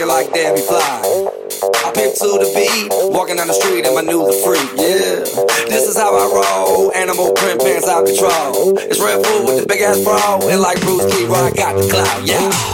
like Debbie Fly. I pimp to the beat, walking down the street in my new the freak. Yeah, this is how I roll. Animal print pants out control. It's Redfoo with the big ass bra, and like Bruce Lee, I got the clout. Yeah,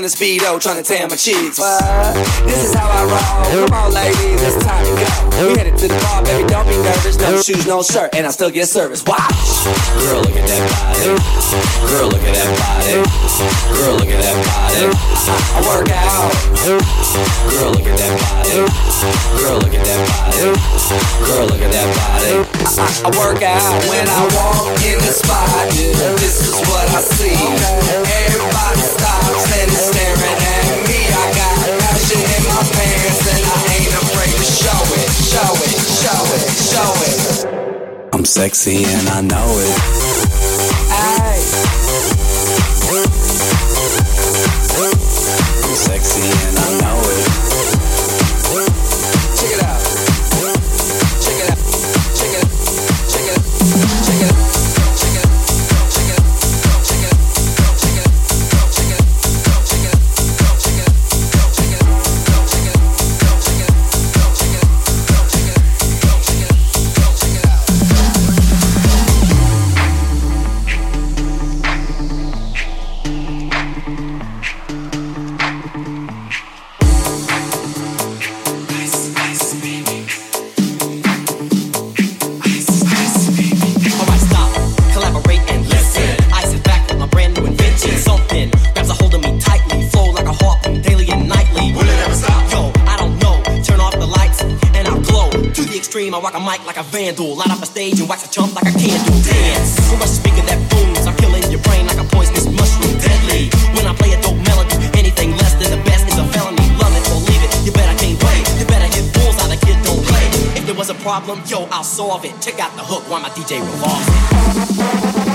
In a speedo trying to tan my cheeks. What? This is how I roll. Come on, ladies, it's time to go. We headed to the bar, baby, don't be nervous. No shoes, no shirt, and I still get service. Watch. Girl, look at that body. Girl, look at that body. Girl, look at that body. I, work out. Girl, look at that body. Girl, look at that body. Girl, look at that body. I, I, work out when I walk in the spot. This is what I see. Everybody stops and staring at me. I got passion in my pants and I ain't afraid to show it, show it, show it, show it. I'm sexy and I know it. Rock a mic like a vandal. Light up a stage and wax a chump like a candle. Dance. So much speaker that booms. I'm killing your brain like a poisonous mushroom. Deadly. When I play a dope melody, anything less than the best is a felony. Love it or leave it. You better can't wait. You better hit bulls out the kid don't play. If there was a problem, yo, I'll solve it. Check out the hook while my DJ revolves.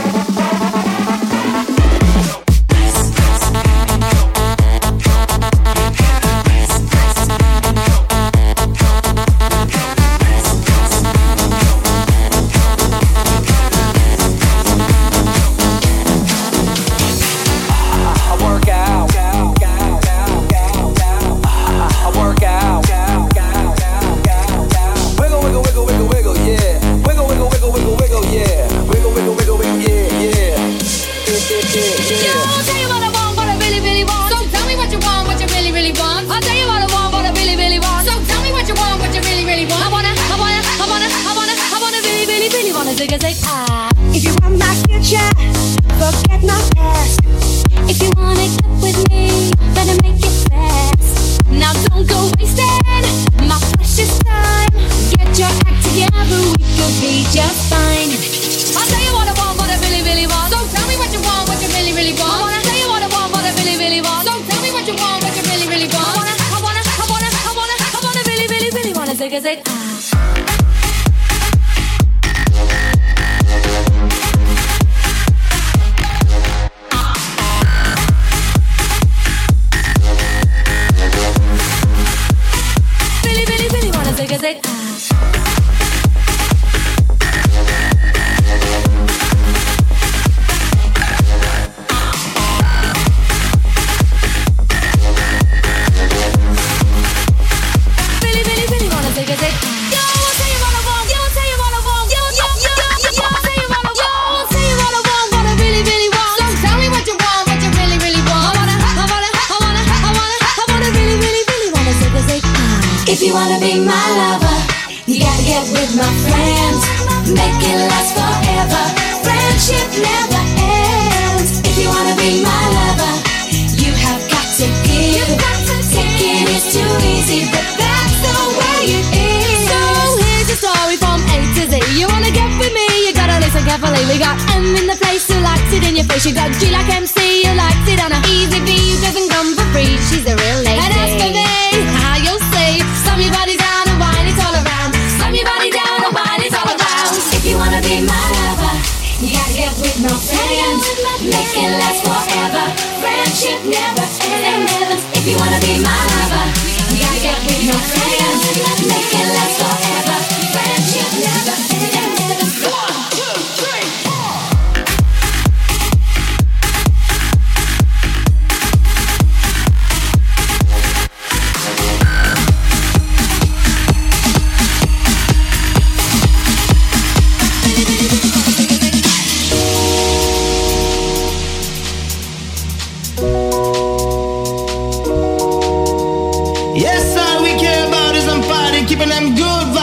We got M in the place who likes it in your face. You got G like MC, who likes it on a easy V, who doesn't come for free. She's a real keeping them good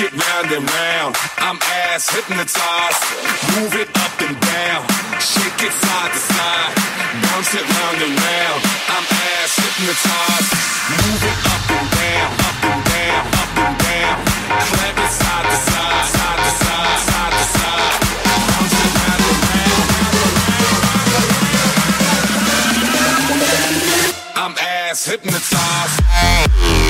it round and round. I'm ass hypnotized. Move it up and down, shake it side to side, bounce it round and round. I'm ass hypnotized. Move it up and down, up and down, up and down, clap it side to side, side to side, side to side. Bounce it round and round. I'm ass hypnotized.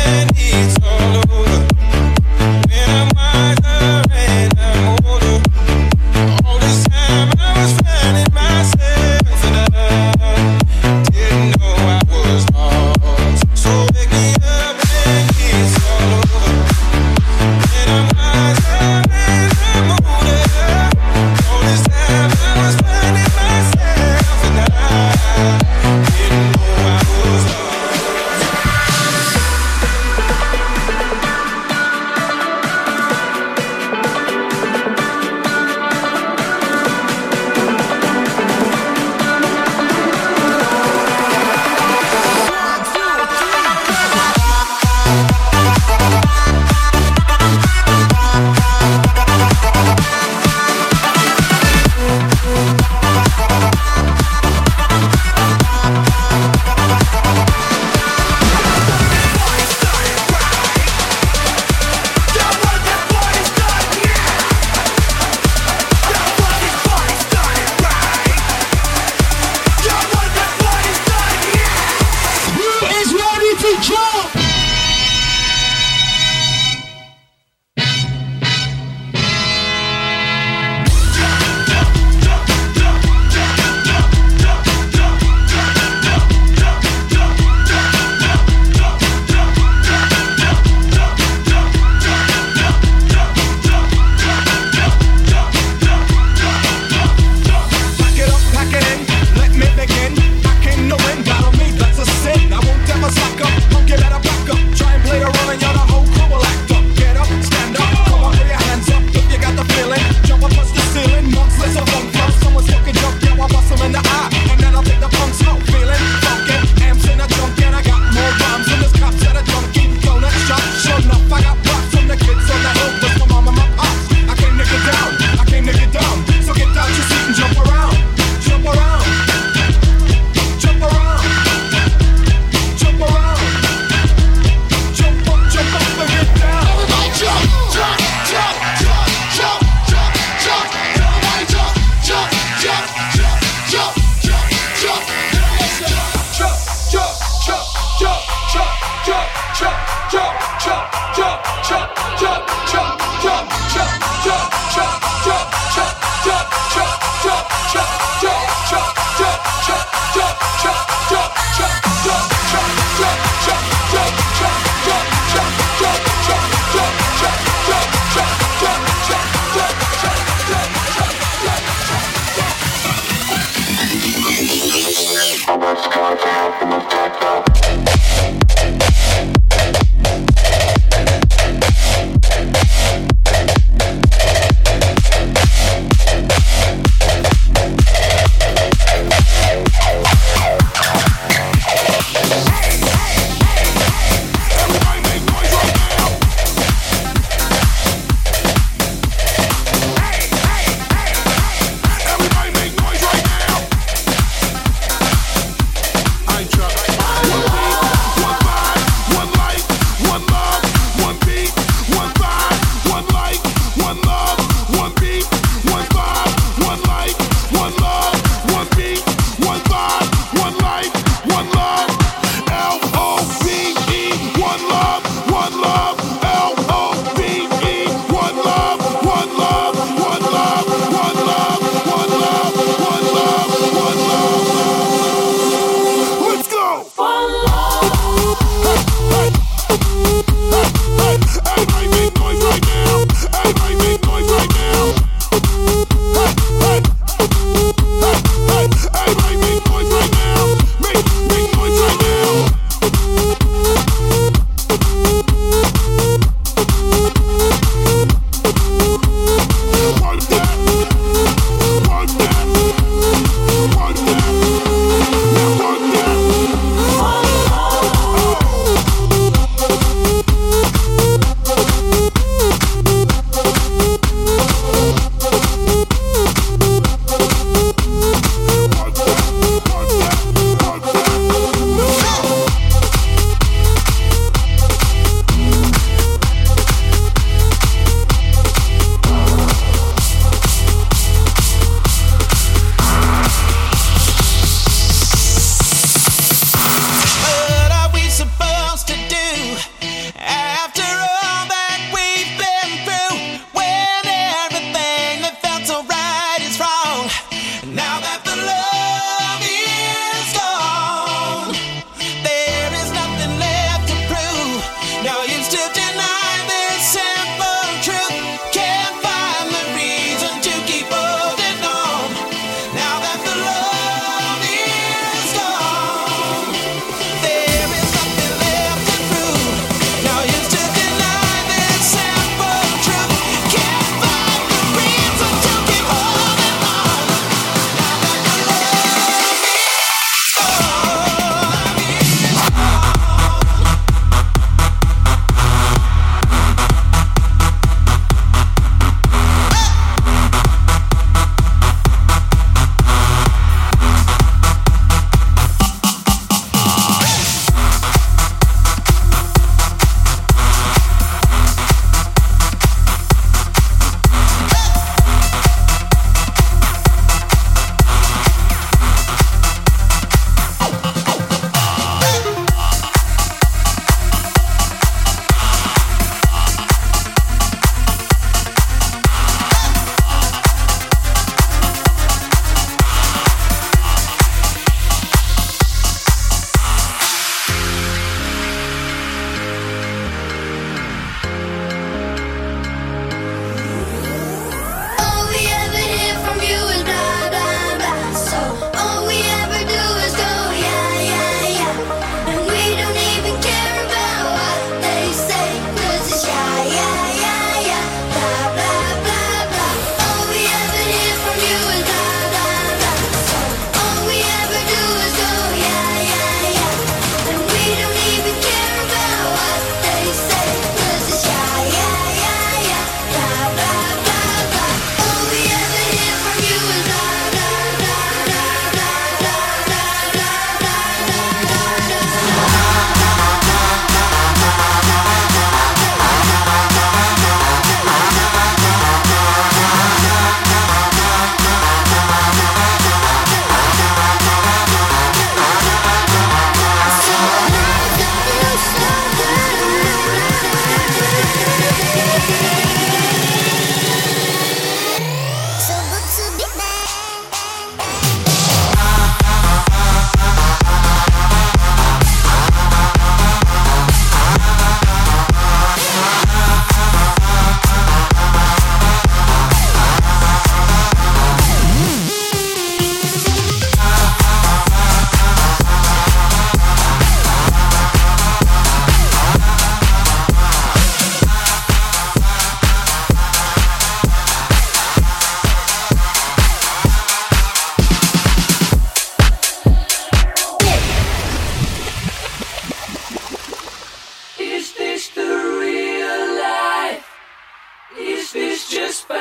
When it's all over. When I'm wiser you drunk?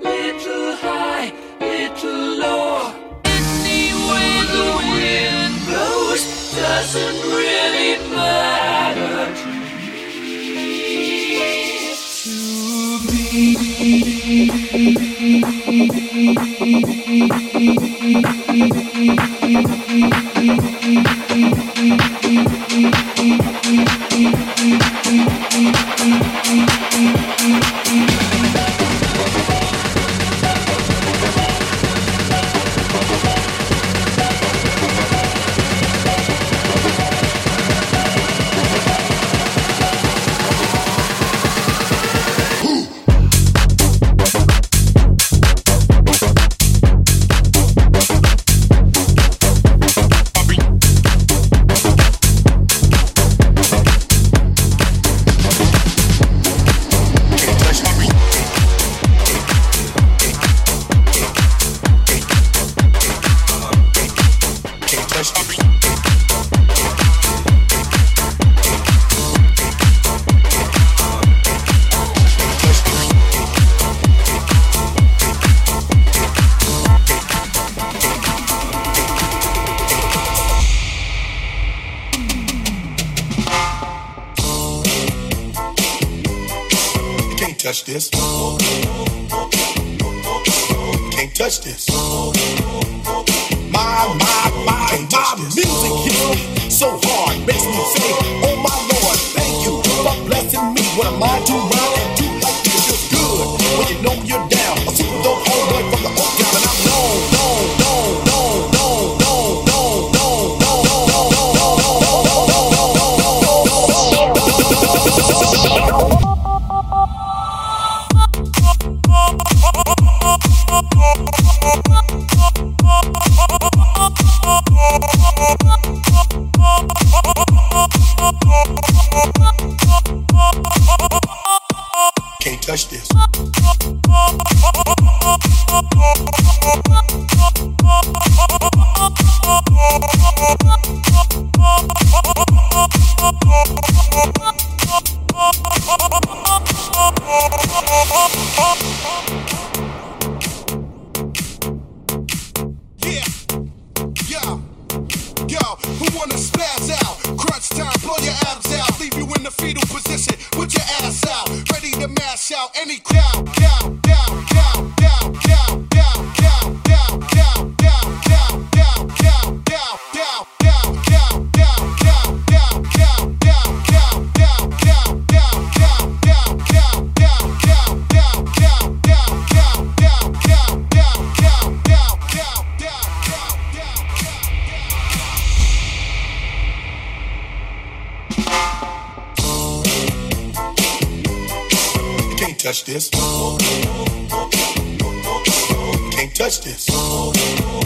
little high, little low. The wind blows doesn't really matter to me. this. Can't touch this. touch this. Can't touch this.